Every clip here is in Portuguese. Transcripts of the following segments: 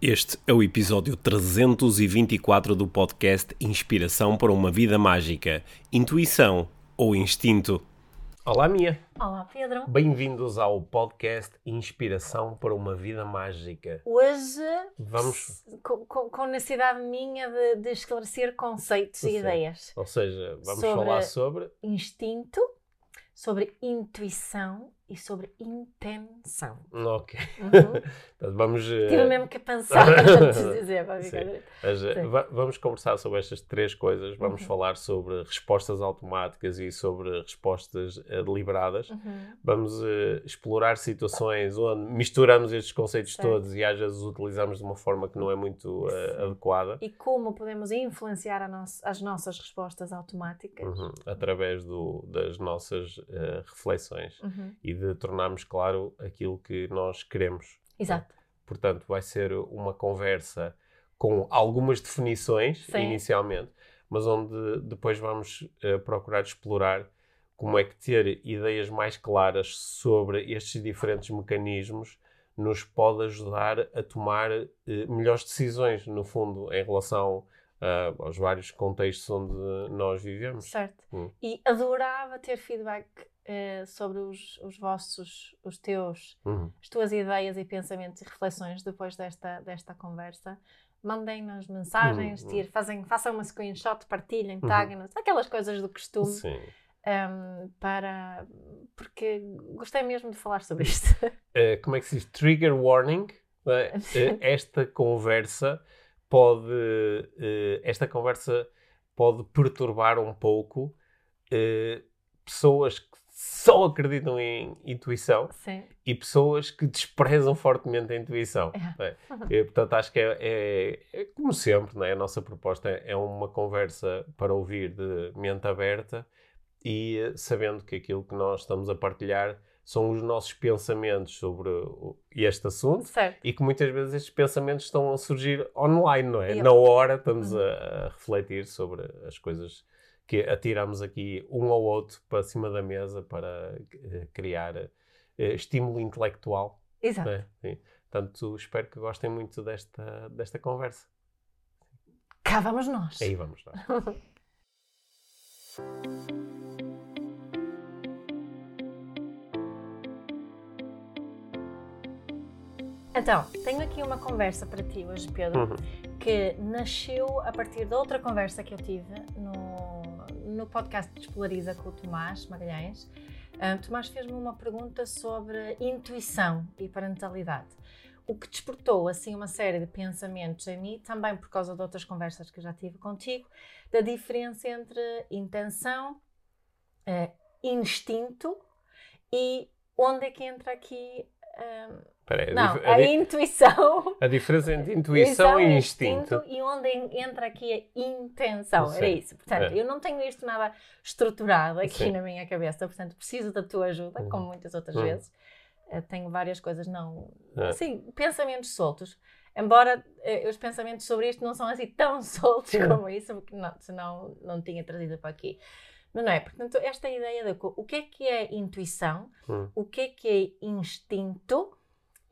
Este é o episódio 324 do podcast Inspiração para uma Vida Mágica. Intuição ou instinto? Olá, Mia. Olá, Pedro. Bem-vindos ao podcast Inspiração para uma Vida Mágica. Hoje, Vamos. com, com, necessidade minha de, de esclarecer conceitos e Sim. ideias. Ou seja, vamos Sobre- falar sobre. Instinto, sobre intuição e sobre intenção. Ok. Uhum. Portanto, vamos. eh, Tive mesmo que pensar antes de dizer, para Sim. Mas, eh, Sim. va- vamos conversar sobre estas três coisas. Vamos Uhum. falar sobre respostas automáticas e sobre respostas eh, deliberadas. Uhum. Vamos eh, explorar situações onde misturamos estes conceitos Certo. todos e às vezes os utilizamos de uma forma que não é muito Sim. adequada. E como podemos influenciar a nossa- as nossas respostas automáticas. Uhum. Através do- das nossas reflexões Uhum. e de tornarmos claro aquilo que nós queremos. Exato. Portanto, vai ser uma conversa com algumas definições Sim. inicialmente, mas onde depois vamos eh, procurar explorar como é que ter ideias mais claras sobre estes diferentes mecanismos nos pode ajudar a tomar eh, melhores decisões, no fundo, em relação ah, aos vários contextos onde nós vivemos. Certo. Hum. E adorava ter feedback eh, sobre os, os vossos, os teus Uhum. as tuas ideias e pensamentos e reflexões depois desta, desta conversa. Mandem-nos mensagens, Uhum. tire, fazem, façam uma screenshot, partilhem, Uhum. taguem-nos, aquelas coisas do costume, Sim. um, para, porque gostei mesmo de falar sobre isto. Eh, como é que se diz? Trigger warning. Eh, esta conversa pode. eh, esta conversa pode perturbar um pouco eh, pessoas que só acreditam em intuição Sim. e pessoas que desprezam fortemente a intuição. É. é? Eh, portanto, acho que é, é- é como sempre, não é? a nossa proposta é uma conversa para ouvir de mente aberta e eh, sabendo que aquilo que nós estamos a partilhar são os nossos pensamentos sobre este assunto Certo. e que muitas vezes estes pensamentos estão a surgir online, não é? Na hora estamos Uhum. a, refletir sobre as coisas que atiramos aqui um ao outro para cima da mesa para eh, criar eh, estímulo intelectual. Exato. não é? Sim. Portanto, espero que gostem muito desta, desta conversa. Cá vamos nós. Aí vamos lá. Então, tenho aqui uma conversa para ti hoje, Pedro. Uhum. que nasceu a partir de outra conversa que eu tive no, no podcast Despolariza com o Tomás Magalhães. Ah, Tomás fez-me uma pergunta sobre intuição e parentalidade, o que despertou assim uma série de pensamentos em mim, também por causa de outras conversas que eu já tive contigo, da diferença entre intenção, eh, instinto e onde é que entra aqui ah, Espera aí, a não, a a, intuição a diferença entre intuição e instinto. e onde en- entra aqui a intenção, era Sim. isso. Portanto, É. eu não tenho isto nada estruturado aqui Sim. na minha cabeça, portanto, preciso da tua ajuda, Uhum. como muitas outras Uhum. vezes. Eh, tenho várias coisas não... É. Assim, pensamentos soltos. Embora eh, os pensamentos sobre isto não são assim tão soltos Sim. como isso, porque não, senão não tinha trazido para aqui. Mas não é? Portanto, esta ideia de o que é que é intuição, Hum. o que é que é instinto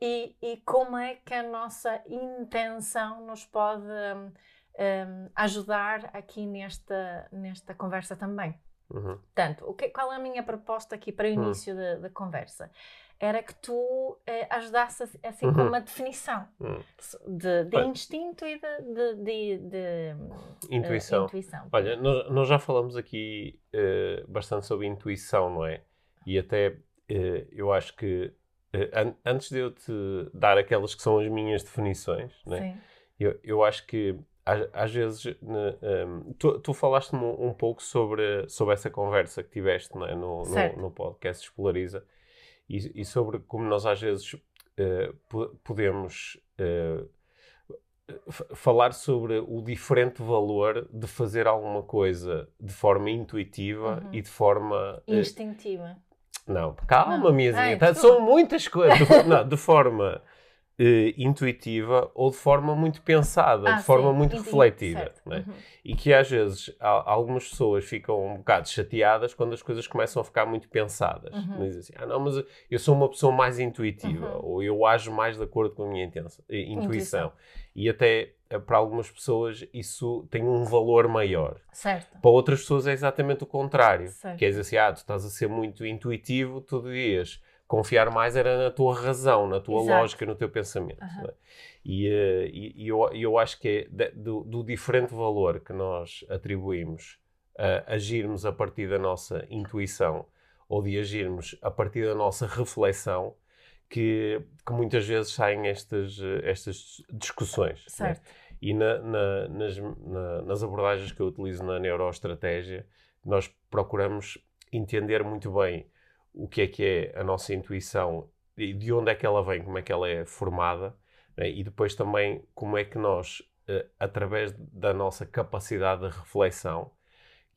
e, e como é que a nossa intenção nos pode hum, hum, ajudar aqui nesta, nesta conversa também. Uhum. Portanto, o que, qual é a minha proposta aqui para o Hum. início da, da conversa? Era que tu eh, ajudasses assim com Uhum. uma definição Hum. de, de Olha. instinto e de, de, de- eh, Intuição. intuição. Olha, nós, nós já falamos aqui eh, bastante sobre intuição, não é? E até eh, eu acho que antes de eu te dar aquelas que são as minhas definições, é? Sim. Eu, eu acho que às, às vezes né, um, tu, tu falaste-me um, um pouco sobre, sobre essa conversa que tiveste não é? no, no, no podcast Espolariza e, e sobre como nós às vezes eh, po- podemos eh, f- falar sobre o diferente valor de fazer alguma coisa de forma intuitiva Uhum. e de forma eh, Instintiva. Não, calma, Não. miazinha. Ai, tá- são muitas coisas. De, não, de forma eh, intuitiva ou de forma muito pensada, Ah, de forma sim, muito entendi, refletida. certo. não é? Uhum. E que às vezes há- algumas pessoas ficam um bocado chateadas quando as coisas começam a ficar muito pensadas. Uhum. Dizem assim, ah não, mas eu sou uma pessoa mais intuitiva, Uhum. ou eu ajo mais de acordo com a minha intensa- eh, intuição. Intuição. E até para algumas pessoas isso tem um valor maior. Certo. Para outras pessoas é exatamente o contrário. Certo. Quer dizer assim, ah, tu estás a ser muito intuitivo, tu devias confiar mais era na tua razão, na tua Exato. lógica, no teu pensamento. Não é? E, eh, e- e eu, eu acho que é do, do diferente valor que nós atribuímos a agirmos a partir da nossa intuição ou de agirmos a partir da nossa reflexão que, que muitas vezes saem estas, estas discussões. não é? Certo. E na- na- nas, na- nas abordagens que eu utilizo na neuroestratégia, nós procuramos entender muito bem o que é que é a nossa intuição e de onde é que ela vem, como é que ela é formada, né? e depois também como é que nós, eh, através da nossa capacidade de reflexão,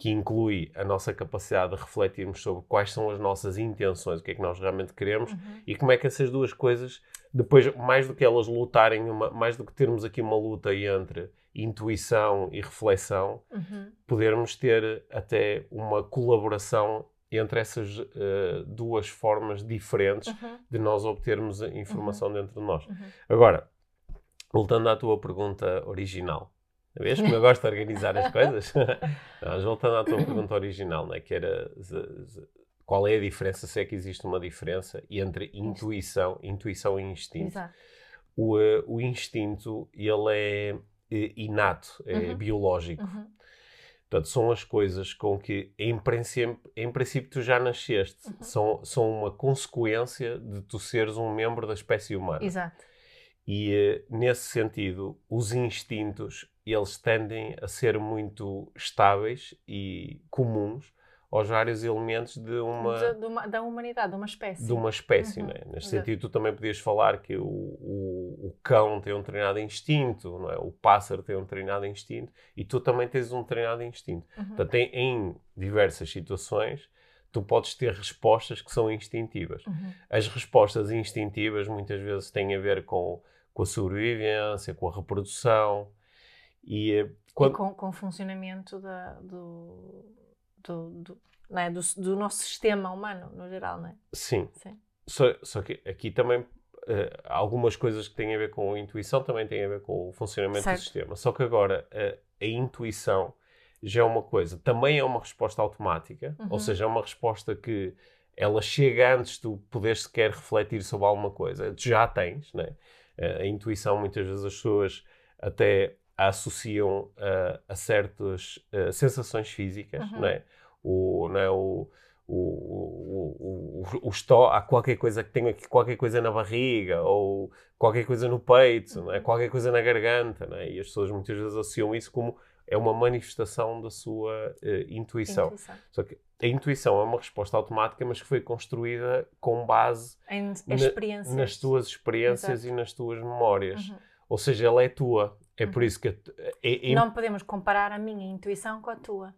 que inclui a nossa capacidade de refletirmos sobre quais são as nossas intenções, o que é que nós realmente queremos, Uhum. e como é que essas duas coisas, depois, mais do que elas lutarem, uma- mais do que termos aqui uma luta entre intuição e reflexão, Uhum. podermos ter até uma colaboração entre essas eh, duas formas diferentes Uhum. de nós obtermos a informação dentro de nós. Uhum. Agora, voltando à tua pergunta original. Vês como eu gosto de organizar as coisas? Mas voltando à tua pergunta original, né, que era qual é a diferença, se é que existe uma diferença entre intuição, intuição e instinto. Exato. O, eh, o instinto, ele é eh, inato, é Uhum. biológico. Uhum. Portanto, são as coisas com que, em princípio, em princípio tu já nasceste. Uhum. São, são uma consequência de tu seres um membro da espécie humana. Exato. E, eh, nesse sentido, os instintos, eles tendem a ser muito estáveis e comuns aos vários elementos de uma, De- de uma- da humanidade, de uma espécie. de uma espécie. Uhum. Não é? Neste Exato. sentido, tu também podias falar que o, o, o cão tem um determinado instinto, não é? o pássaro tem um determinado instinto e tu também tens um determinado instinto. Uhum. Portanto, em, em diversas situações, tu podes ter respostas que são instintivas. Uhum. As respostas instintivas muitas vezes têm a ver com, com a sobrevivência, com a reprodução. E eh, quando. E com, com o funcionamento da, do, do, do, é? do, do nosso sistema humano, no geral, não é? Sim. Sim. Só, só que aqui também. eh, algumas coisas que têm a ver com a intuição também têm a ver com o funcionamento Certo. do sistema. Só que agora eh, a intuição já é uma coisa, também é uma resposta automática, Uhum. ou seja, é uma resposta que ela chega antes de tu poderes sequer refletir sobre alguma coisa. Tu já tens, né? Eh, A intuição, muitas vezes as pessoas até a associam a, a certas eh, sensações físicas, Uhum. né? O, né, o, o, o, o, o, o estó- há qualquer coisa que tenha aqui, qualquer coisa na barriga, ou qualquer coisa no peito, não é? Uhum. qualquer coisa na garganta, não é? e as pessoas muitas vezes associam isso como é uma manifestação da sua eh, intuição. Intuição. Só que a intuição é uma resposta automática, mas que foi construída com base Na- nas tuas experiências Exato. e nas tuas memórias. Uhum. Ou seja, ela é tua. É por Uhum. isso que é, é- Não podemos comparar a minha intuição com a tua.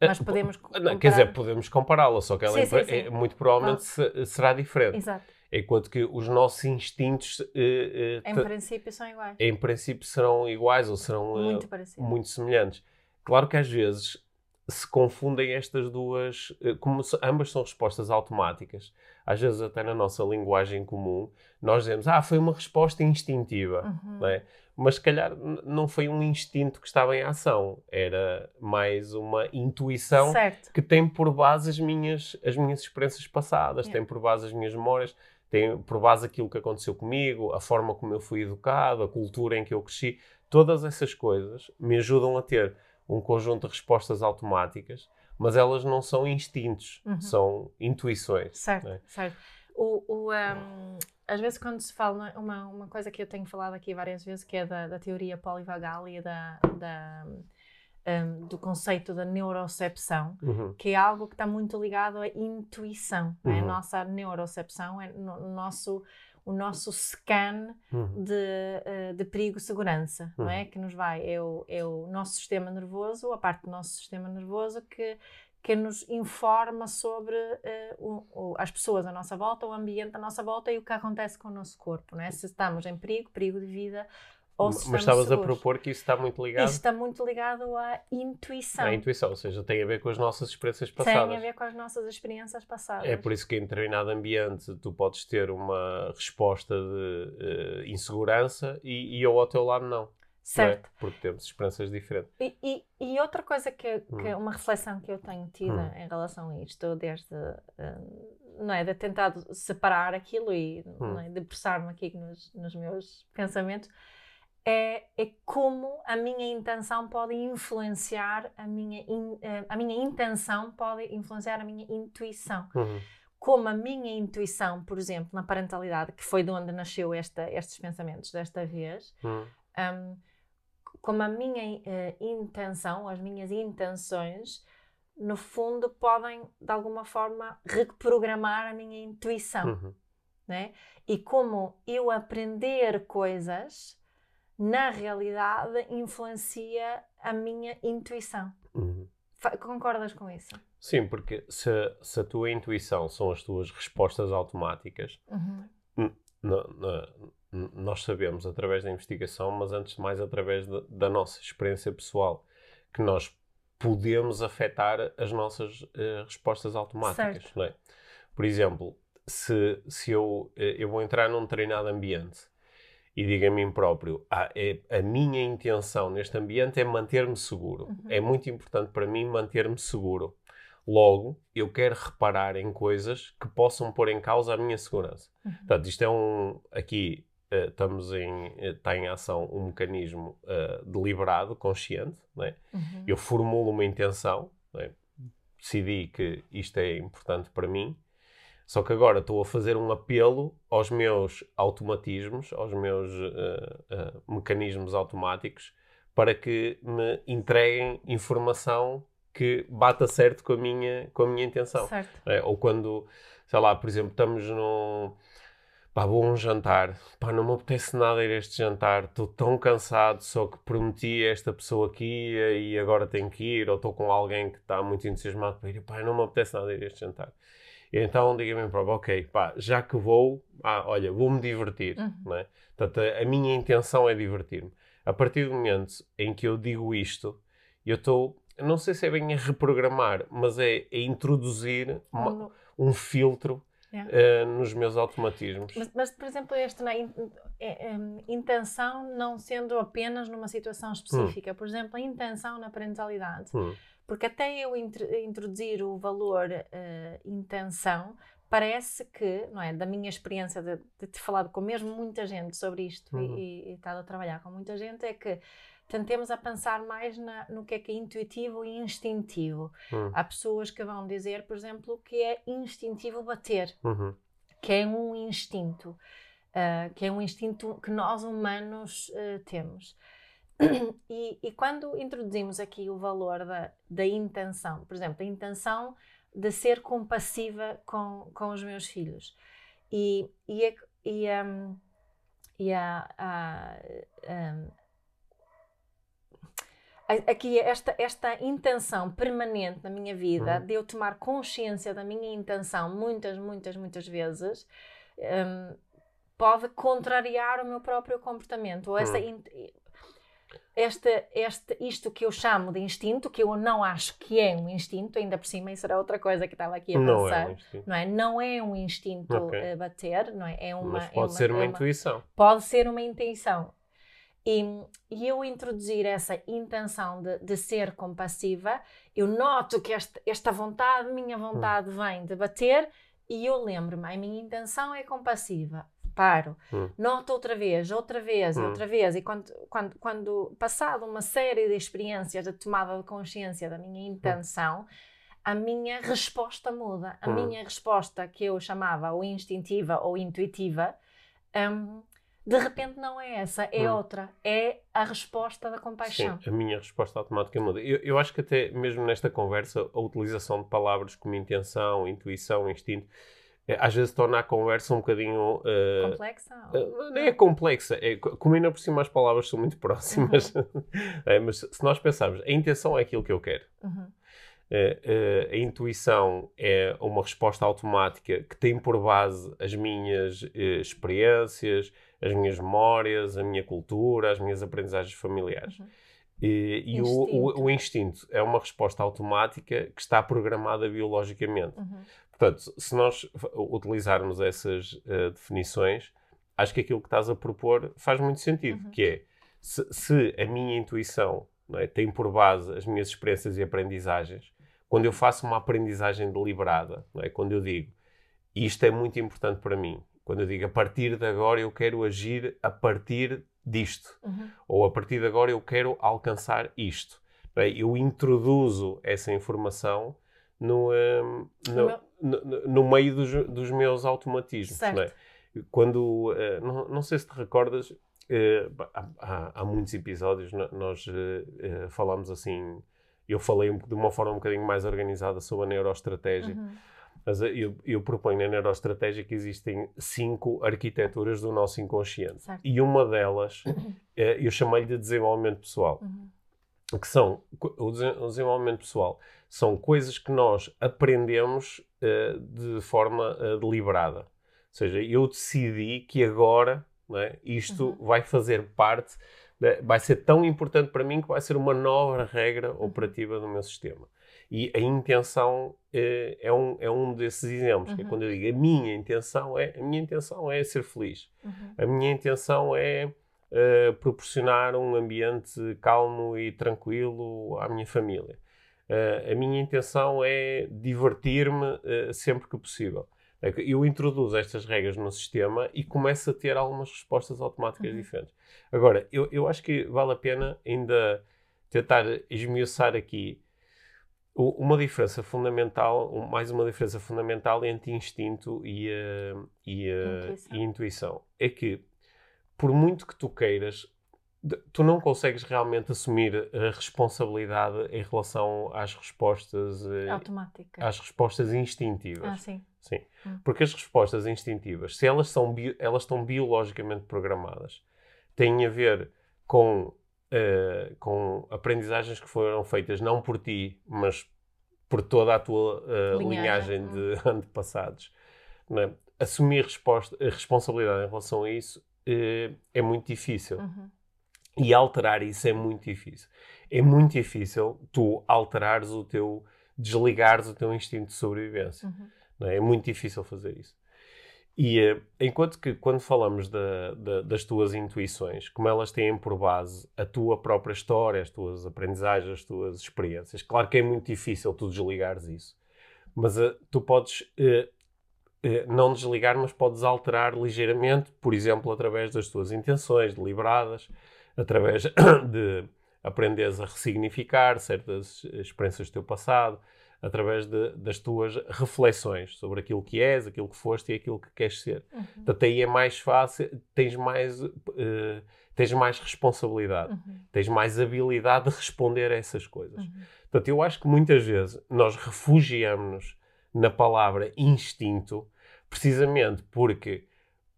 é- Mas podemos co- Não, Quer dizer, comparar- podemos compará-la, só que ela Sim, é- sim, sim. é- muito provavelmente se- será diferente. Exato. Enquanto que os nossos instintos, eh, eh, Em princípio são iguais. em princípio, serão iguais ou serão eh, Muito parecidos. muito semelhantes. Claro que às vezes se confundem estas duas, eh, como ambas são respostas automáticas. Às vezes, até na nossa linguagem comum, nós dizemos, ah, foi uma resposta instintiva. Uhum. não é? Mas se calhar não foi um instinto que estava em ação, era mais uma intuição Certo. que tem por base as minhas, as minhas experiências passadas, Yeah. tem por base as minhas memórias, tem por base aquilo que aconteceu comigo, a forma como eu fui educado, a cultura em que eu cresci. Todas essas coisas me ajudam a ter um conjunto de respostas automáticas, mas elas não são instintos, Uhum. são intuições. Certo, é? certo. O, o, um, às vezes quando se fala, uma, uma coisa que eu tenho falado aqui várias vezes, que é da, da teoria polivagal e da, da, um, do conceito da neurocepção, Uhum. que é algo que está muito ligado à intuição. não é? A Uhum. nossa neurocepção é no nosso, o nosso scan Uhum. de, eh, de perigo-segurança, não é? Que nos vai, é o, é o nosso sistema nervoso, a parte do nosso sistema nervoso que, que nos informa sobre uh, o, as pessoas à nossa volta, o ambiente à nossa volta e o que acontece com o nosso corpo, não é? Se estamos em perigo, perigo de vida, Mas estavas a propor que isso está muito ligado... Isso está muito ligado à intuição. À intuição, ou seja, tem a ver com as nossas experiências passadas. Tem a ver com as nossas experiências passadas. É por isso que em determinado ambiente tu podes ter uma resposta de uh, insegurança e, e eu ao teu lado não. Certo. É? Porque temos experiências diferentes. E, e, e, outra coisa que, que hum. uma reflexão que eu tenho tido hum. em relação a isto, desde uh, não é, de tentar separar aquilo e hum. é, debruçar-me aqui nos, nos, meus pensamentos, é, é como a minha intenção pode influenciar a minha, in, uh, a minha intenção pode influenciar a minha intuição. Uhum. Como a minha intuição, por exemplo, na parentalidade, que foi de onde nasceu esta, estes pensamentos desta vez, uhum. um, como a minha uh, intenção, as minhas intenções, no fundo, podem de alguma forma reprogramar a minha intuição. Uhum. Né? E como eu aprender coisas, na realidade, influencia a minha intuição. Uhum. Concordas com isso? Sim, porque se, se, a tua intuição são as tuas respostas automáticas, uhum. nós sabemos através da investigação, mas antes de mais através de, da nossa experiência pessoal, que nós podemos afetar as nossas uh, respostas automáticas. É? Por exemplo, se, se eu, uh, eu vou entrar num determinado ambiente e digo a mim próprio, ah, é, a minha intenção neste ambiente é manter-me seguro. Uhum. É muito importante para mim manter-me seguro. Logo, eu quero reparar em coisas que possam pôr em causa a minha segurança. Uhum. Portanto, isto é um. Aqui uh, estamos em. Uh, está em ação um mecanismo uh, deliberado, consciente. Né? Uhum. Eu formulo uma intenção, né? decidi que isto é importante para mim. Só que agora estou a fazer um apelo aos meus automatismos, aos meus mecanismos automáticos, para que me entreguem informação que bata certo com a minha, com a minha intenção. É, ou quando, sei lá, por exemplo, estamos num. Pá, vou a um jantar. Pá, não me apetece nada ir a este jantar. Estou tão cansado, só que prometi a esta pessoa aqui e agora tenho que ir. Ou estou com alguém que está muito entusiasmado para ir. Pá, não me apetece nada ir a este jantar. E então diga-me próprio, ok, pá, já que vou, ah, olha, vou-me divertir. Uhum. Não é? Portanto, a, a minha intenção é divertir-me. A partir do momento em que eu digo isto, eu estou não sei se é bem a reprogramar, mas é, é introduzir uma, um filtro yeah. uh, nos meus automatismos. Mas, mas por exemplo, esta né, intenção não sendo apenas numa situação específica, hum. por exemplo, a intenção na parentalidade. Hum. Porque até eu introduzir o valor uh, intenção, parece que, não é, da minha experiência de, de ter falado com mesmo muita gente sobre isto uhum. e, e, e estado a trabalhar com muita gente, é que tentemos a pensar mais na, no que é que é intuitivo e instintivo. Uhum. Há pessoas que vão dizer, por exemplo, que é instintivo bater, uhum. que é um instinto, uh, que é um instinto que nós humanos uh, temos. E, e, quando introduzimos aqui o valor da, da intenção, por exemplo, a intenção de ser compassiva com, com os meus filhos, e, e, e, um, e a, a, a aqui esta, esta intenção permanente na minha vida uhum. de eu tomar consciência da minha intenção muitas, muitas, muitas vezes um, pode contrariar o meu próprio comportamento. Ou essa, uhum. Este, este, isto que eu chamo de instinto, que eu não acho que é um instinto, ainda por cima, isso era outra coisa que estava aqui a não pensar. É um não, é? não é um instinto okay. bater, não é? é uma, Mas é pode é uma, ser uma, é uma intuição. Pode ser uma intenção. E, e, eu introduzir essa intenção de, de, ser compassiva, eu noto que esta, esta vontade, minha vontade, hum. vem de bater e eu lembro-me, a minha intenção é compassiva. Paro, hum. noto outra vez, outra vez, hum. outra vez. E quando, quando, quando, passado uma série de experiências de tomada de consciência da minha hum. intenção, a minha resposta muda. A hum. minha resposta, que eu chamava ou instintiva ou intuitiva, um, de repente não é essa, é hum. outra. É a resposta da compaixão. Sim, a minha resposta automática muda. Eu, eu acho que até mesmo nesta conversa, a utilização de palavras como intenção, intuição, instinto, às vezes torna a conversa um bocadinho. Uh, complexa? Uh, nem é complexa, é, como ainda por cima as palavras são muito próximas. Uhum. é, mas se nós pensarmos, a intenção é aquilo que eu quero. Uhum. Uh, a intuição é uma resposta automática que tem por base as minhas uh, experiências, as minhas memórias, a minha cultura, as minhas aprendizagens familiares. Uhum. E, e o, o, o, instinto é uma resposta automática que está programada biologicamente. Uhum. Portanto, se nós utilizarmos essas definições, acho que aquilo que estás a propor faz muito sentido, uhum. que é se, se, a minha intuição é, tem por base as minhas experiências e aprendizagens, quando eu faço uma aprendizagem deliberada, é, quando eu digo isto é muito importante para mim, quando eu digo a partir de agora eu quero agir a partir disto, uhum. ou a partir de agora eu quero alcançar isto, é, eu introduzo essa informação no, um, no, no, no, meio dos, dos meus automatismos. Certo. É? Quando, uh, não, não, sei se te recordas, uh, há, há, muitos episódios nós uh, falamos assim, eu falei de uma forma um bocadinho mais organizada sobre a neuroestratégia. Uhum. Mas eu, eu, proponho na neuroestratégia que existem cinco arquiteturas do nosso inconsciente. Certo. E uma delas, eu chamei-lhe de desenvolvimento pessoal. Uhum. Que são, o desenvolvimento pessoal são coisas que nós aprendemos uh, de forma uh, deliberada seja, eu decidi que agora é, isto uhum. vai fazer parte, vai ser tão importante para mim que vai ser uma nova regra uhum. operativa do meu sistema. E a intenção é, é um, é um desses exemplos. Uhum. Que é uhum. quando eu digo a minha intenção é a minha intenção é ser feliz. Uhum. A minha intenção é uh, proporcionar um ambiente calmo e tranquilo à minha família. Uh, a minha intenção é divertir-me uh, sempre que possível. É eu introduzo estas regras no sistema e começo a ter algumas respostas automáticas uhum. diferentes. Agora, eu, eu acho que vale a pena ainda tentar esmiuçar aqui uma diferença fundamental, mais uma diferença fundamental entre instinto e, uh, e, uh, intuição. e intuição. É que, por muito que tu queiras, tu não consegues realmente assumir a responsabilidade em relação às respostas uh, automáticas, às respostas instintivas. Ah, sim. Sim. Hum. Porque as respostas instintivas, se elas, são elas estão biologicamente programadas, têm a ver com, uh, com aprendizagens que foram feitas não por ti, mas por toda a tua uh, linhagem, linhagem de hum. antepassados. É? Assumir resposta, a responsabilidade em relação a isso uh, é muito difícil. Uhum. E alterar isso é muito difícil. É muito difícil tu alterares o teu, desligares o teu instinto de sobrevivência. Uhum. É? é? muito difícil fazer isso. E uh, enquanto que quando falamos da, da, das tuas intuições, como elas têm por base a tua própria história, as tuas aprendizagens, as tuas experiências, claro que é muito difícil tu desligares isso. Mas uh, tu podes uh, não desligar, mas podes alterar ligeiramente, por exemplo, através das tuas intenções deliberadas, através de aprenderes a ressignificar certas experiências do teu passado, através de, das tuas reflexões sobre aquilo que és, aquilo que foste e aquilo que queres ser. Uhum. Portanto, aí é mais fácil, tens mais, uh, tens mais responsabilidade, uhum. tens mais habilidade de responder a essas coisas. Uhum. Portanto, eu acho que muitas vezes nós refugiamos-nos na palavra instinto precisamente porque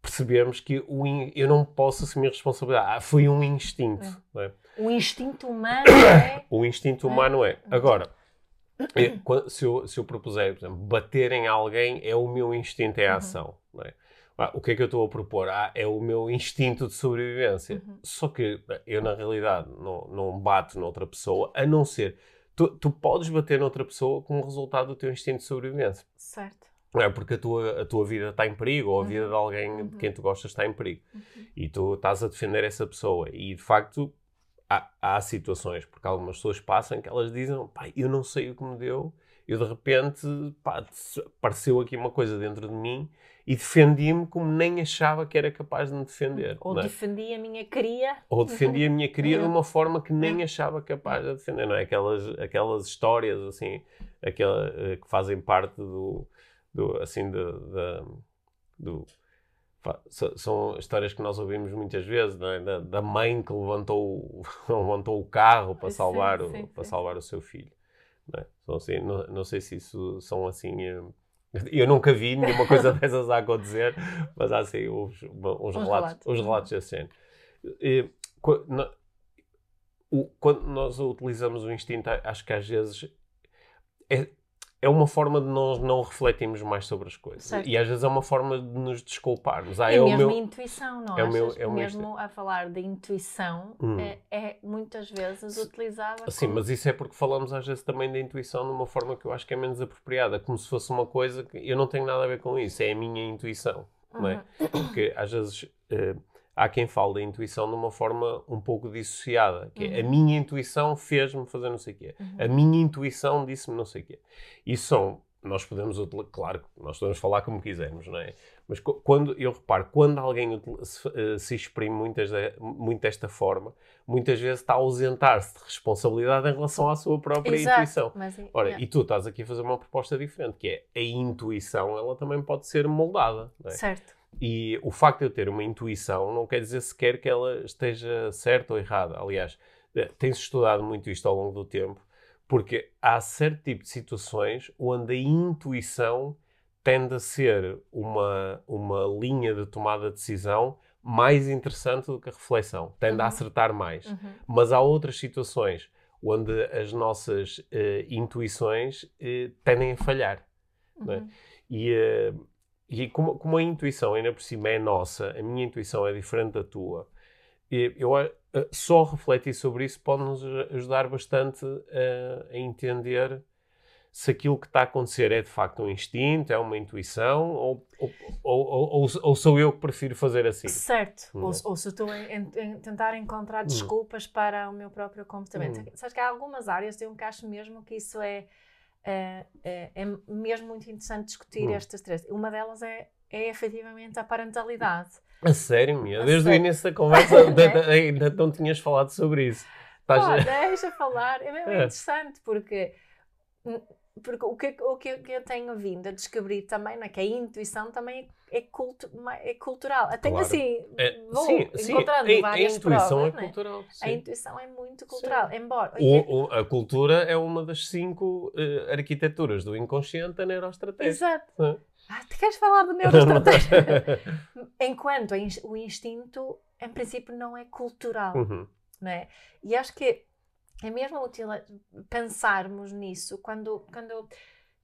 percebemos que o in... eu não posso assumir responsabilidade. Ah, foi um instinto. É. É? O instinto humano é. o instinto humano é. Agora, se, eu, se eu propuser, por exemplo, bater em alguém, é o meu instinto, é a uhum. ação. É? Ah, o que é que eu estou a propor? Ah, é o meu instinto de sobrevivência. Uhum. Só que eu, na realidade, não, não bato noutra pessoa, a não ser. Tu, tu podes bater noutra pessoa como resultado do teu instinto de sobrevivência. Certo. Não é porque a tua, a tua vida está em perigo ou a vida uhum. de alguém uhum. de quem tu gostas está em perigo. Uhum. E tu estás a defender essa pessoa. E de facto, há, há, situações, porque algumas pessoas passam, que elas dizem: pá, eu não sei o que me deu, eu de repente, pá, apareceu aqui uma coisa dentro de mim e defendi-me como nem achava que era capaz de me defender. Ou é? defendi a minha cria. Ou defendi a minha cria de uma forma que nem achava capaz de defender, não é? Aquelas, aquelas histórias, assim, aquela, eh, que fazem parte do, do assim, de, de, do são histórias que nós ouvimos muitas vezes, é? da, da, mãe que levantou, levantou o carro para salvar, sim, sim, o, para salvar o seu filho. Não, é? assim, não, não, sei se isso são assim. Eu nunca vi nenhuma coisa dessas a acontecer, mas há assim uns, uns, relatos, relatos. uns relatos. E, quando nós utilizamos o instinto, acho que às vezes é, é uma forma de nós não refletirmos mais sobre as coisas. Certo. E às vezes é uma forma de nos desculparmos. Ah, é o mesmo meu... intuição, não é achas? meu- é meu mesmo a falar de intuição Hum. é, é muitas vezes utilizada Sim, como... mas isso é porque falamos às vezes também da intuição de uma forma que eu acho que é menos apropriada, como se fosse uma coisa que eu não tenho nada a ver com isso, é a minha intuição, não é? Uhum. Porque às vezes eh, há quem fale da intuição de uma forma um pouco dissociada, que é a Uhum. minha intuição fez-me fazer não sei o quê, a minha intuição disse-me não sei o quê. Isso são, nós podemos, claro, nós podemos falar como quisermos, não é? Mas quando, eu reparo, quando alguém se, eh, se exprime muitas muito desta forma, muitas vezes está a ausentar-se de responsabilidade em relação à sua própria Exato, intuição. mas, Ora, yeah. e tu estás aqui a fazer uma proposta diferente, que é a intuição, ela também pode ser moldada. É? Certo. E o facto de eu ter uma intuição não quer dizer sequer que ela esteja certa ou errada. Aliás, eh, tem-se estudado muito isto ao longo do tempo, porque há certo tipo de situações onde a intuição tende a ser uma, uma linha de tomada de decisão mais interessante do que a reflexão. Tende a Uhum. acertar mais. Uhum. Mas há outras situações onde as nossas eh, intuições eh, tendem a falhar. é? Uhum. E, eh, e como, como a intuição ainda por cima é nossa, a minha intuição é diferente da tua, e eu a- só refletir sobre isso pode-nos a- ajudar bastante a, a entender se aquilo que está a acontecer é de facto um instinto, é uma intuição, ou, ou, ou, ou- ou- ou sou eu que prefiro fazer assim. Certo. Hum. Ou, ou se estou a tentar encontrar desculpas para o meu próprio comportamento. Hum. Sabes que há algumas áreas de um acho mesmo que isso é, é, é, é mesmo muito interessante discutir Hum. estas três. Uma delas é, é efetivamente a parentalidade. A sério, Mia? A Desde o sério. início da conversa ainda, ainda não tinhas falado sobre isso. Estás a- deixa falar. É mesmo É. interessante porque, porque o, que, o que eu- tenho vindo a descobrir também, não é? que a intuição também é, cultu, é cultural. Até Claro. assim, É, vou sim, sim, encontrando a, a várias intuição provas, é é? cultural. A sim. intuição é muito cultural, embora... O- o- a cultura é uma das cinco eh, arquiteturas do inconsciente da neuroestratégia. Exato. É. Ah, tu queres falar de neuroestratégia? Enquanto a o instinto, em princípio, não é cultural, Uhum. não é? E acho que é mesmo útil pensarmos nisso quando, quando,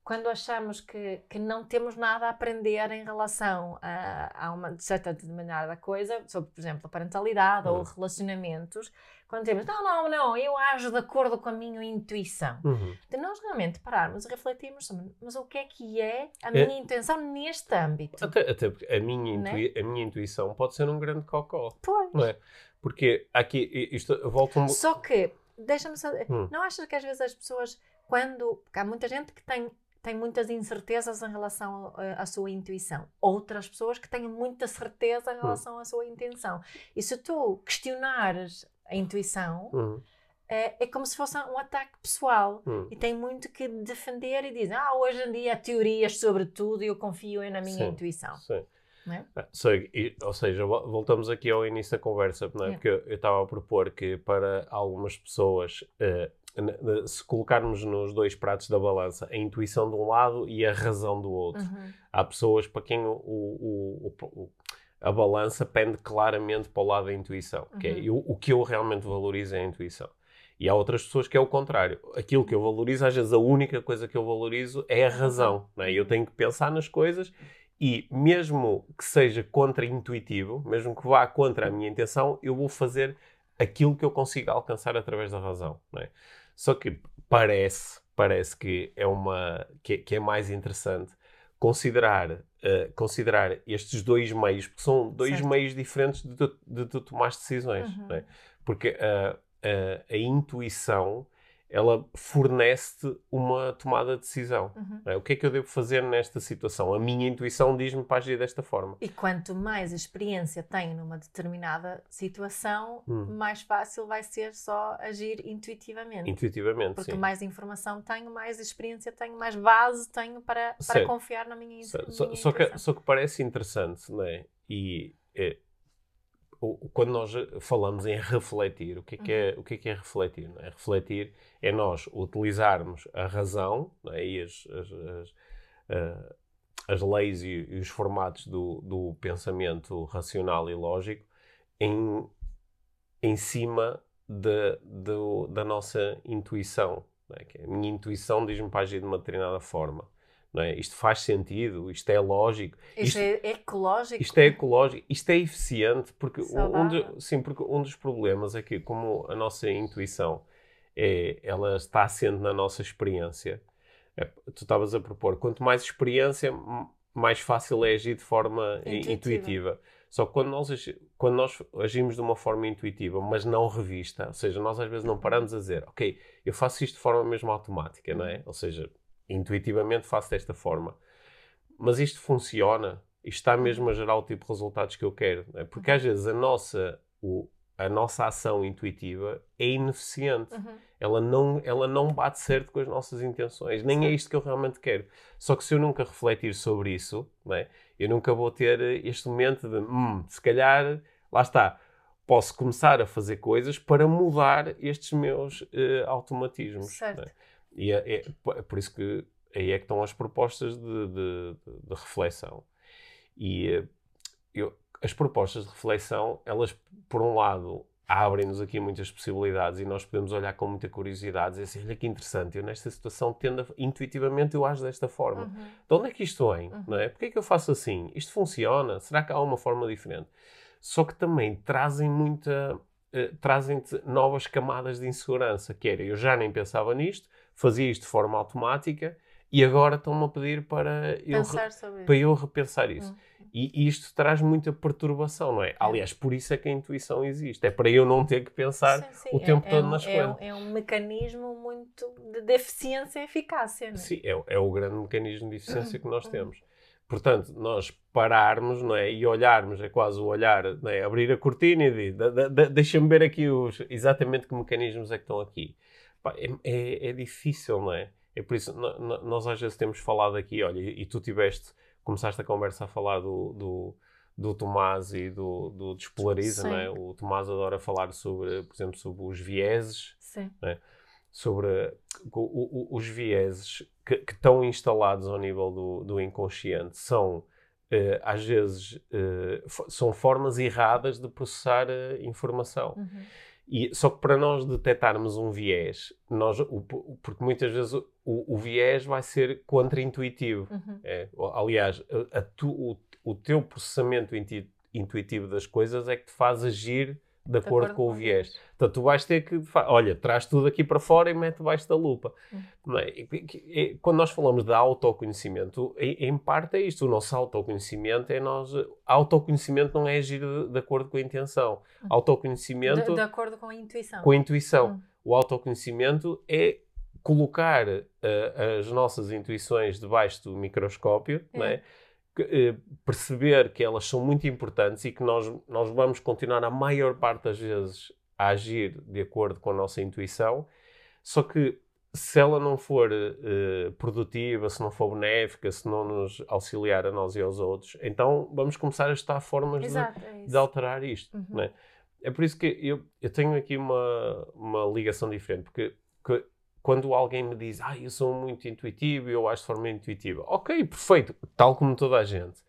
quando achamos que, que não temos nada a aprender em relação a, a uma certa determinada coisa, sobre, por exemplo, a parentalidade ou Uhum. relacionamentos, quando temos, não, não, não, eu ajo de acordo com a minha intuição. Uhum. de nós realmente pararmos e refletirmos sobre, mas o que é que é a É. minha intenção neste âmbito? Até, até porque a minha, Né? intui- a minha intuição pode ser um grande cocó, Pois. não é? Porque aqui, isto, volto um... Só que, deixa-me só. Hum. Não achas que às vezes as pessoas, quando. Porque há muita gente que tem, tem muitas incertezas em relação à- à sua intuição. Outras pessoas que têm muita certeza em Hum. relação à sua intenção. E se tu questionares a intuição, Uhum. é, é como se fosse um ataque pessoal. Uhum. E tem muito que defender e diz: Ah, hoje em dia há teorias sobre tudo e eu confio na minha Sim. intuição. Sim. É? Sei, e- ou seja, vo- voltamos aqui ao início da conversa, é? Porque eu estava a propor que para algumas pessoas, n- se colocarmos nos dois pratos da balança a intuição de um lado e a razão do outro, Uhum. há pessoas para quem o, o- o- o- a balança pende claramente para o lado da intuição, que é Uhum. eu- o que eu realmente valorizo é a intuição. E há outras pessoas que é o contrário. Aquilo que eu valorizo, às vezes a única coisa que eu valorizo é a razão. Não é? Eu tenho que pensar nas coisas e mesmo que seja contra-intuitivo, mesmo que vá contra a minha intenção, eu vou fazer aquilo que eu consigo alcançar através da razão. Não é? Só que parece, parece que é uma que, é- que é mais interessante considerar, eh, considerar estes dois meios, porque são dois Certo. meios diferentes de tu, de tu tomares decisões. Uhum. não é? Porque a, a, a intuição ela fornece-te uma tomada de decisão. Uhum. é? O que é que eu devo fazer nesta situação? A minha intuição diz-me para agir desta forma. E quanto mais experiência tenho numa determinada situação, Hum. mais fácil vai ser só agir intuitivamente. Intuitivamente, Porque sim. mais informação tenho, mais experiência tenho, mais base tenho para, para Certo. confiar na minha, Só, minha só- só que, intuição. só que parece interessante, não é? E é, quando nós falamos em refletir, o que é que é, o que é, que é refletir? É? Refletir é nós utilizarmos a razão é? e as, as, as, ah, as leis e, e os formatos do, do pensamento racional e lógico em, em cima da, do- da nossa intuição. é? Que a minha intuição diz-me para agir de uma determinada forma. É? Isto faz sentido, isto é lógico. Isto, isto é ecológico. Isto é ecológico, isto é eficiente, porque um, de, sim, porque um dos problemas é que, como a nossa intuição é, ela está assente na nossa experiência, é, tu estavas a propor, quanto mais experiência, mais fácil é agir de forma intuitiva. intuitiva. Só que quando nós, quando nós agimos de uma forma intuitiva, mas não revista, ou seja, nós às vezes não paramos a dizer, ok, eu faço isto de forma mesmo automática, não é? Uhum. Ou seja, intuitivamente faço desta forma. Mas isto funciona? Isto está mesmo a gerar o tipo de resultados que eu quero? É? Porque às vezes a nossa, o, a nossa ação intuitiva é ineficiente. Uhum. Ela, não, ela não bate certo com as nossas intenções. Nem é isto que eu realmente quero. Só que se eu nunca refletir sobre isso, não é? eu nunca vou ter este momento de, hum, se calhar, lá está, posso começar a fazer coisas para mudar estes meus uh, automatismos. É? Certo. Né? E é, é, é, por isso que aí é que estão as propostas de, de, de reflexão. E uh, eu, as propostas de reflexão, elas, por um lado, abrem-nos aqui muitas possibilidades e nós podemos olhar com muita curiosidade e dizer, olha que interessante, eu nesta situação tendo a, intuitivamente eu ajo desta forma. Uhum. De onde é que isto vem? Uhum. Não é? Porquê é que eu faço assim? Isto funciona? Será que há uma forma diferente? Só que também trazem muita... Uh, trazem-te novas camadas de insegurança, que era, eu já nem pensava nisto, fazia isto de forma automática e agora estão-me a pedir para eu, para eu repensar isso. Uhum. E isto traz muita perturbação, não é? é? Aliás, por isso é que a intuição existe. É para eu não ter que pensar sim, sim. o tempo é, todo é nas é coisas. Um, é um mecanismo muito de, de eficiência e eficácia, não é? Sim, é, é o grande mecanismo de eficiência que nós temos. Portanto, nós pararmos não é? e olharmos, é quase o olhar, não é? abrir a cortina e dizer, de, de, deixa-me ver aqui os, exatamente que mecanismos é que estão aqui. Pá, é, é, é, difícil, não é? É por isso, nós às vezes temos falado aqui, olha, e tu tiveste começaste a conversa a falar do, do, do Tomás e do, do Despolariza, não é? O Tomás adora falar sobre, por exemplo, sobre os vieses, Sim. É? sobre o, o, os vieses que, que, estão instalados ao nível do, do inconsciente são Uh, às vezes uh, são formas erradas de processar uh, informação. Uhum. E, só que para nós detectarmos um viés, nós, o, porque muitas vezes o, o, viés vai ser contra-intuitivo. Uhum. É, aliás, a, a tu, o, o teu processamento intuitivo das coisas é que te faz agir de acordo, acordo com, o viés. Então tu vais ter que, olha, traz tudo aqui para fora e mete debaixo da lupa. Hum. É? Quando nós falamos de autoconhecimento, em, parte é isto, o nosso autoconhecimento é nós, autoconhecimento não é agir de, de acordo com a intenção. Hum. Autoconhecimento... De, de, acordo com a intuição. Com a intuição. Hum. O autoconhecimento é colocar uh, as nossas intuições debaixo do microscópio, é. é? Perceber que elas são muito importantes e que nós, nós vamos continuar a maior parte das vezes a agir de acordo com a nossa intuição, só que se ela não for uh, produtiva, se não for benéfica, se não nos auxiliar a nós e aos outros, então vamos começar a estar formas Exato, de, é de, alterar isto. Uhum. Né? É por isso que eu, eu tenho aqui uma, uma ligação diferente, porque quando alguém me diz, ah, eu sou muito intuitivo, eu acho de forma intuitiva. Ok, perfeito, tal como toda a gente.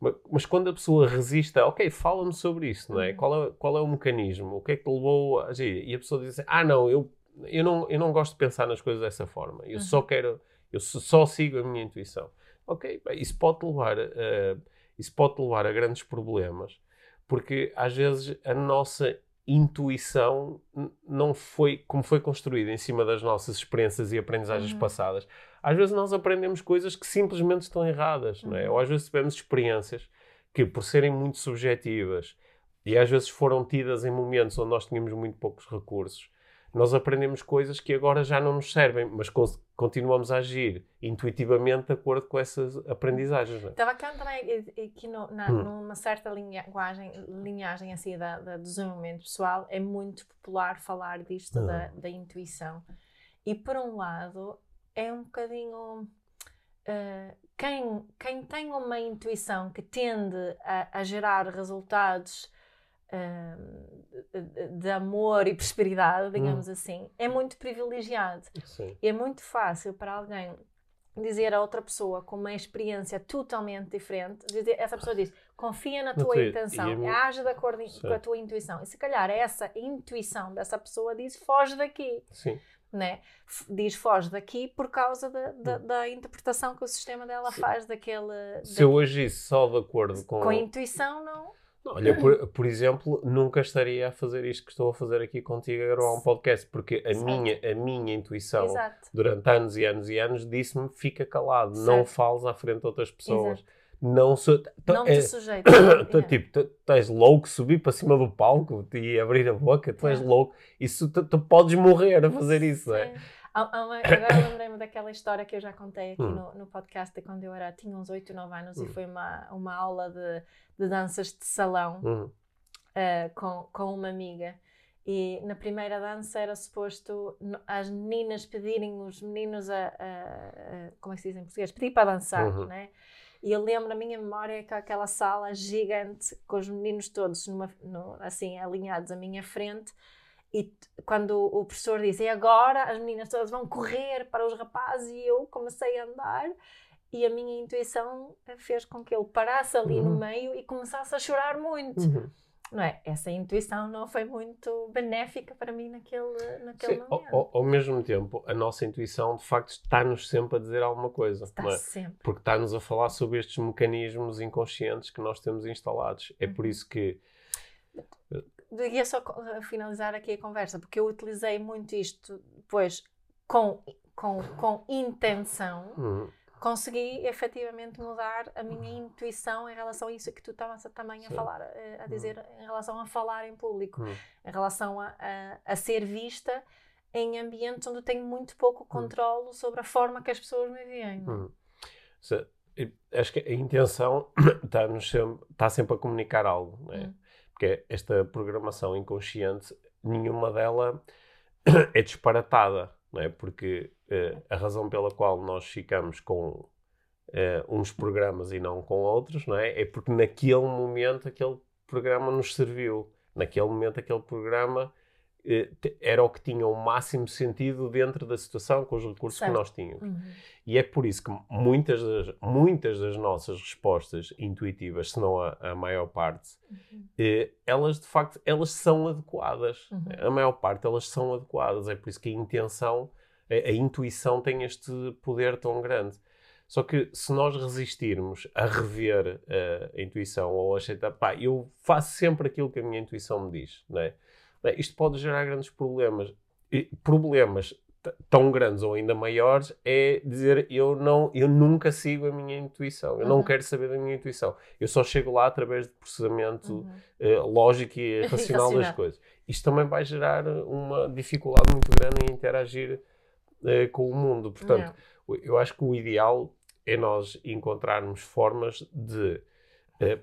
Mas, mas quando a pessoa resiste, ok, fala-me sobre isso, não é? Uhum. Qual, é? qual é o mecanismo? O que é que te levou a agir? E a pessoa diz assim, ah, não, eu, eu, não, eu não gosto de pensar nas coisas dessa forma. Eu uhum. só quero, eu só sigo a minha intuição. Ok, isso pode levar, a, isso pode levar a grandes problemas, porque às vezes a nossa intuição não foi como foi construída em cima das nossas experiências e aprendizagens uhum. passadas. Às vezes nós aprendemos coisas que simplesmente estão erradas, uhum. não é? Ou às vezes tivemos experiências que, por serem muito subjetivas e às vezes foram tidas em momentos onde nós tínhamos muito poucos recursos, nós aprendemos coisas que agora já não nos servem, mas continuamos a agir intuitivamente de acordo com essas aprendizagens. É? Estava cá também aqui no, na, hum. numa certa linguagem, linhagem assim da, da, do desenvolvimento pessoal, é muito popular falar disto hum. da, da intuição. E por um lado, é um bocadinho. Uh, quem, quem tem uma intuição que tende a, a gerar resultados de amor e prosperidade, digamos hum. assim, é muito privilegiado. Sim. E é muito fácil para alguém dizer a outra pessoa com uma experiência totalmente diferente, dizer, essa pessoa diz, confia na tua intenção, é age de acordo Sim. com a tua intuição. E se calhar essa intuição dessa pessoa diz, foge daqui. Sim. né? diz foge daqui por causa da, da, Hum. da interpretação que o sistema dela faz daquele. Se eu agisse só de acordo com. Com a intuição, não. Não, Olha, por, por exemplo, nunca estaria a fazer isto que estou a fazer aqui contigo a gravar um podcast, porque a minha, a minha intuição Exato. durante anos e anos e anos disse-me fica calado, não Certo. fales à frente de outras pessoas. Não sou. Não é- te sujeita. tu, Yeah. Tipo, tu, és louco subir para cima do palco e abrir a boca, tu és É. louco. Isso tu, tu podes morrer a fazer isso, não é? Agora lembrei-me daquela história que eu já contei aqui Hum. no, no podcast de quando eu era, tinha uns 8, 9 anos Hum. e foi uma, uma aula de, de danças de salão Hum, eh, com, com uma amiga. E na primeira dança era suposto as meninas pedirem os meninos a, a- a- como é que se diz em português? Pedir para dançar, Uhum. né? E eu lembro na minha memória que aquela sala gigante com os meninos todos numa, no- assim alinhados à minha frente e quando o professor diz e agora as meninas todas vão correr para os rapazes e eu comecei a andar e a minha intuição fez com que ele parasse ali no Uhum. meio e começasse a chorar muito uhum. não é? Essa intuição não foi muito benéfica para mim naquele, naquele Sim, momento. ao- ao mesmo tempo, a nossa intuição de facto está-nos sempre a dizer alguma coisa. Está não é? sempre. porque está-nos a falar sobre estes mecanismos inconscientes que nós temos instalados. É por Uhum. isso que. Ia só finalizar aqui a conversa, porque eu utilizei muito isto depois com, com, com intenção, hum, consegui efetivamente mudar a minha intuição em relação a isso que tu estavas também a Sim. falar, eh, a dizer em relação a falar em público, hum. em relação a, a, a ser vista em ambientes onde tenho muito pouco controle sobre a forma que as pessoas me veem. é? Hum. Acho que a intenção está-nos sempre, está sempre a comunicar algo, não é? Hum. Porque esta programação inconsciente, nenhuma dela é disparatada, não é? Porque eh, a razão pela qual nós ficamos com eh, uns programas e não com outros, não é? É porque naquele momento aquele programa nos serviu. Naquele momento aquele programa era o que tinha o máximo sentido dentro da situação, com os recursos Certo. que nós tínhamos. Uhum. E é por isso que muitas das, muitas das nossas respostas intuitivas, se não a, a maior parte, Uhum. eh, elas de facto elas são adequadas. Uhum. A maior parte elas são adequadas. É por isso que a intenção, a, a intuição tem este poder tão grande. Só que se nós resistirmos a rever eh, a intuição ou a aceitar, pá, eu faço sempre aquilo que a minha intuição me diz, não é? Isto pode gerar grandes problemas. E problemas tão grandes ou ainda maiores é dizer eu não eu nunca sigo a minha intuição eu não Uhum. quero saber da minha intuição eu só chego lá através de processamento Uhum. eh, lógico e racional das coisas isto também vai gerar uma dificuldade muito grande em interagir eh, com o mundo portanto Yeah. o- eu acho que o ideal é nós encontrarmos formas de eh,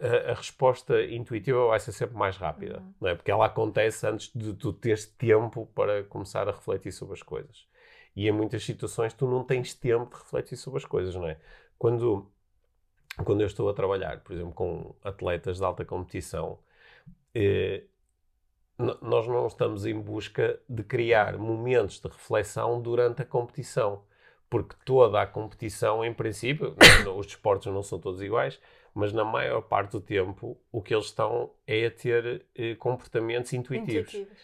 a, a resposta intuitiva vai ser sempre mais rápida, Uhum. não é? Porque ela acontece antes de tu teres tempo para começar a refletir sobre as coisas. E em muitas situações tu não tens tempo de refletir sobre as coisas, não é? Quando, quando eu estou a trabalhar, por exemplo, com atletas de alta competição, eh, nós não estamos em busca de criar momentos de reflexão durante a competição. Porque toda a competição, em princípio, os desportos não são todos iguais, mas na maior parte do tempo o que eles estão é a ter eh, comportamentos intuitivos. Intuitivos.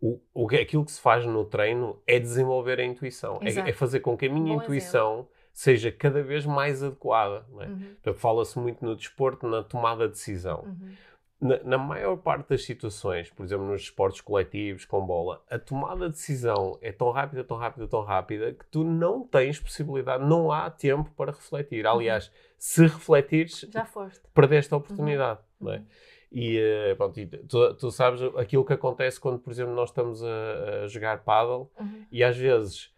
O, o, aquilo que se faz no treino é desenvolver a intuição, é, é fazer com que a minha Bom intuição seja cada vez mais adequada. É? Uhum. Fala-se muito no desporto, na tomada de decisão. Uhum. Na, na maior parte das situações, por exemplo, nos esportes coletivos, com bola, a tomada de decisão é tão rápida, tão rápida, tão rápida que tu não tens possibilidade, não há tempo para refletir. Aliás, se refletires, Já foste. perdeste a oportunidade. Não é? Uhum. E, eh, pronto, e tu, tu sabes aquilo que acontece quando, por exemplo, nós estamos a, a jogar paddle Uhum. e às vezes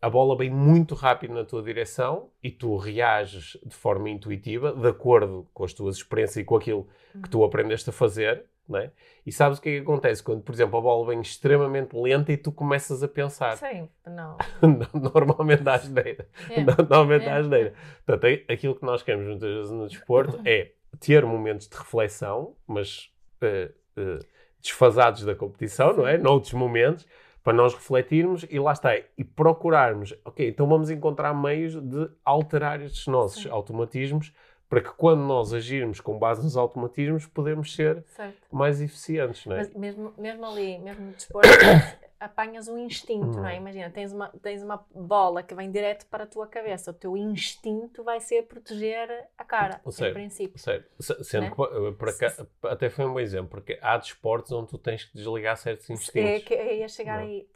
a bola vem muito rápido na tua direção e tu reages de forma intuitiva, de acordo com as tuas experiências e com aquilo que tu aprendeste a fazer, é? E sabes o que é que acontece quando, por exemplo, a bola vem extremamente lenta e tu começas a pensar. Sim, não. Normalmente dá asneira. É. Normalmente dá É. asneira. Portanto, é- aquilo que nós queremos muitas vezes no desporto é ter momentos de reflexão, mas eh, eh, desfasados da competição, não é? Noutros momentos, para nós refletirmos e lá está, e procurarmos, ok, então vamos encontrar meios de alterar estes nossos Sim. automatismos para que quando nós agirmos com base nos automatismos, podemos ser Certo. mais eficientes, não é? Mas mesmo, mesmo ali, mesmo no desporto, apanhas um instinto, não é? Imagina, tens uma, tens uma bola que vem direto para a tua cabeça. O teu instinto vai ser proteger a cara, em Certo. princípio. Certo. Se- Sendo Né? que, eh, por aca- até foi um bom exemplo, porque há desportos onde tu tens que desligar certos É instintos. que eu ia chegar Não. aí.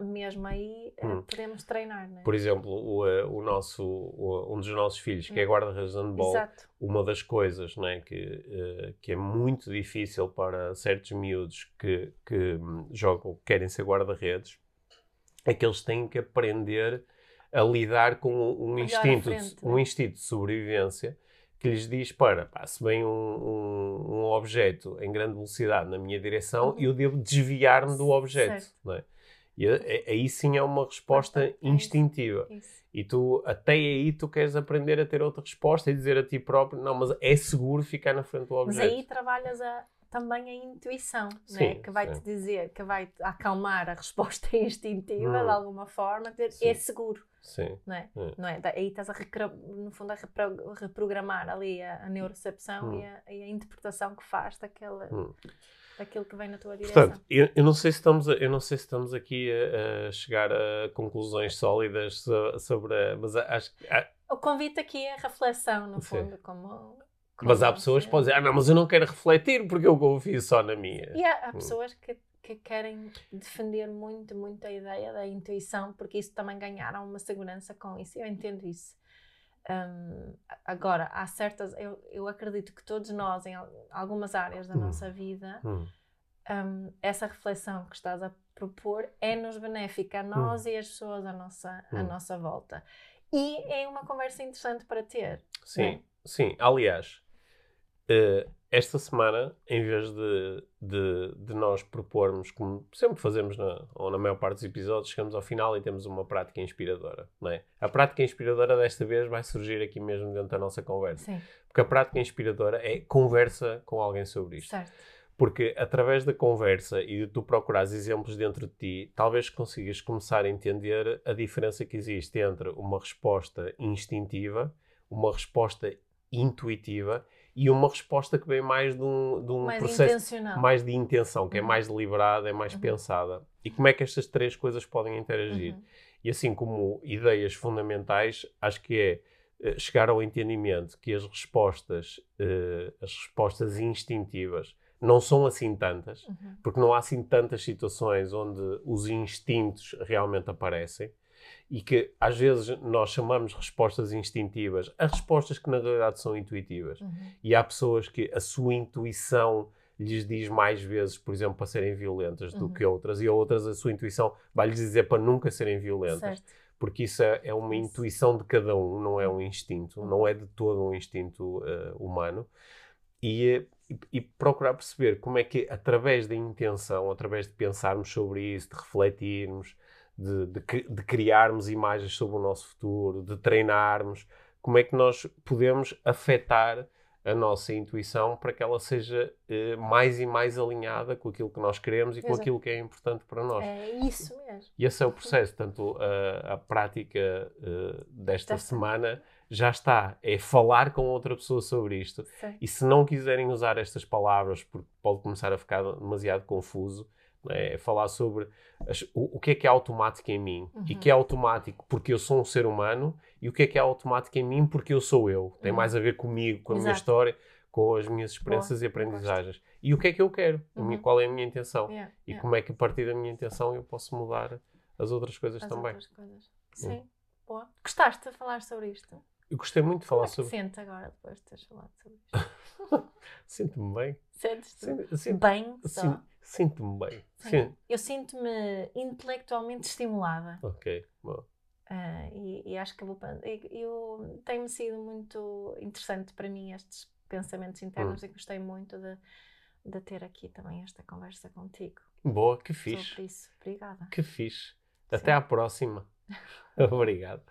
Mesmo aí eh, Hum. podemos treinar, não é? Por exemplo, o, eh, o nosso, o- um dos nossos filhos, que é Hum. guarda-redes de handball, Exato. Uma das coisas né, que, eh, que é muito difícil para certos miúdos que, que hum, jogam, que querem ser guarda-redes, é que eles têm que aprender a lidar com um instinto, frente, de, um né? instinto de sobrevivência que lhes diz para, pá, se vem um, um, um objeto em grande velocidade na minha direção, Uhum. eu devo desviar-me do objeto. Certo. não é? E a- aí sim é uma resposta É instintiva. Isso. E tu, até aí, tu queres aprender a ter outra resposta e dizer a ti próprio, não, mas é seguro ficar na frente do Mas objeto. aí trabalhas a- também a intuição, é? Sim, que vai-te dizer, que vai acalmar a resposta instintiva Hum. de alguma forma, dizer, Sim. é seguro, Sim. não é? Hum. Não é? Aí estás a, no fundo, a repro- reprogramar ali a, a neurocepção Hum. e, a, e a interpretação que faz daquele, Hum. Daquilo que vem na tua direção. Portanto, eu, eu não sei se estamos, a- eu não sei se estamos aqui a, a chegar a conclusões sólidas so- sobre mas a- acho que O convite aqui é a reflexão, no Sim. fundo, como... mas há como pessoas que podem dizer, ah, não, mas eu não quero refletir porque eu confio só na minha. E há, há Hum. pessoas que, que querem defender muito, muito a ideia da intuição, porque isso também ganharam uma segurança com isso. Eu entendo isso. Hum, agora, há certas. Eu, eu acredito que todos nós, em al- algumas áreas da Hum. nossa vida, Hum, hum, essa reflexão que estás a propor é-nos benéfica a nós e as pessoas à nossa, à Hum. nossa volta. E é uma conversa interessante para ter. Sim, É. sim. Aliás, eh, esta semana, em vez de, de, de nós propormos, como sempre fazemos na, ou na maior parte dos episódios, chegamos ao final e temos uma prática inspiradora. Não é? A prática inspiradora desta vez vai surgir aqui mesmo dentro da nossa conversa. Sim, Porque a prática inspiradora é conversa com alguém sobre isto. certo. Porque através da conversa e de tu procurares exemplos dentro de ti, talvez consigas começar a entender a diferença que existe entre uma resposta instintiva, uma resposta intuitiva e uma resposta que vem mais de um, de um Mais processo intencional. mais de intenção, que é Uhum. mais deliberada, é mais Uhum. pensada. E como é que estas três coisas podem interagir? Uhum. E assim como ideias fundamentais, acho que é eh, chegar ao entendimento que as respostas, eh, as respostas instintivas, não são assim tantas, Uhum. porque não há assim tantas situações onde os instintos realmente aparecem e que às vezes nós chamamos respostas instintivas a respostas que na realidade são intuitivas. Uhum. E há pessoas que a sua intuição lhes diz mais vezes, por exemplo, para serem violentas do Uhum. que outras, e a outras a sua intuição vai-lhes dizer para nunca serem violentas Certo. porque isso é, é uma Isso. intuição de cada um, não é um instinto, Uhum. não é de todo um instinto eh, humano. E, e, e procurar perceber como é que, através da intenção, através de pensarmos sobre isso, de refletirmos, de, de, de criarmos imagens sobre o nosso futuro, de treinarmos, como é que nós podemos afetar a nossa intuição para que ela seja eh, mais e mais alinhada com aquilo que nós queremos e com Exato. aquilo que é importante para nós. É isso mesmo. E esse é o processo. Tanto a, a prática eh, desta semana já está. É falar com outra pessoa sobre isto. Sim. E se não quiserem usar estas palavras, porque pode começar a ficar demasiado confuso, é? Falar sobre as- o, o que é que é automático em mim. E Uhum. que é automático porque eu sou um ser humano. E o que é que é automático em mim porque eu sou eu. Tem Uhum. mais a ver comigo, com a minha Exato. história, com as minhas experiências e eu gosto. aprendizagens. E o que é que eu quero? A minha- Uhum. qual é a minha intenção? Yeah, E yeah. como é que a partir da minha intenção eu posso mudar as outras coisas As também. outras coisas. Sim, boa. Gostaste de falar sobre isto? Eu gostei muito de falar Como é sobre. sentes agora depois de teres falado sobre isto? Sinto-me bem. Sentes-te Sinto- bem só? Sin- Sinto-me bem. Sim. Sim. Eu sinto-me intelectualmente estimulada Ok. Bom. ah, e, e acho que vou. Eu, tem-me sido muito interessante para mim estes pensamentos internos e gostei muito de, de ter aqui também esta conversa contigo Boa, que fixe. sobre isso. Obrigada. Que fixe. Até Sim. à próxima. Obrigado.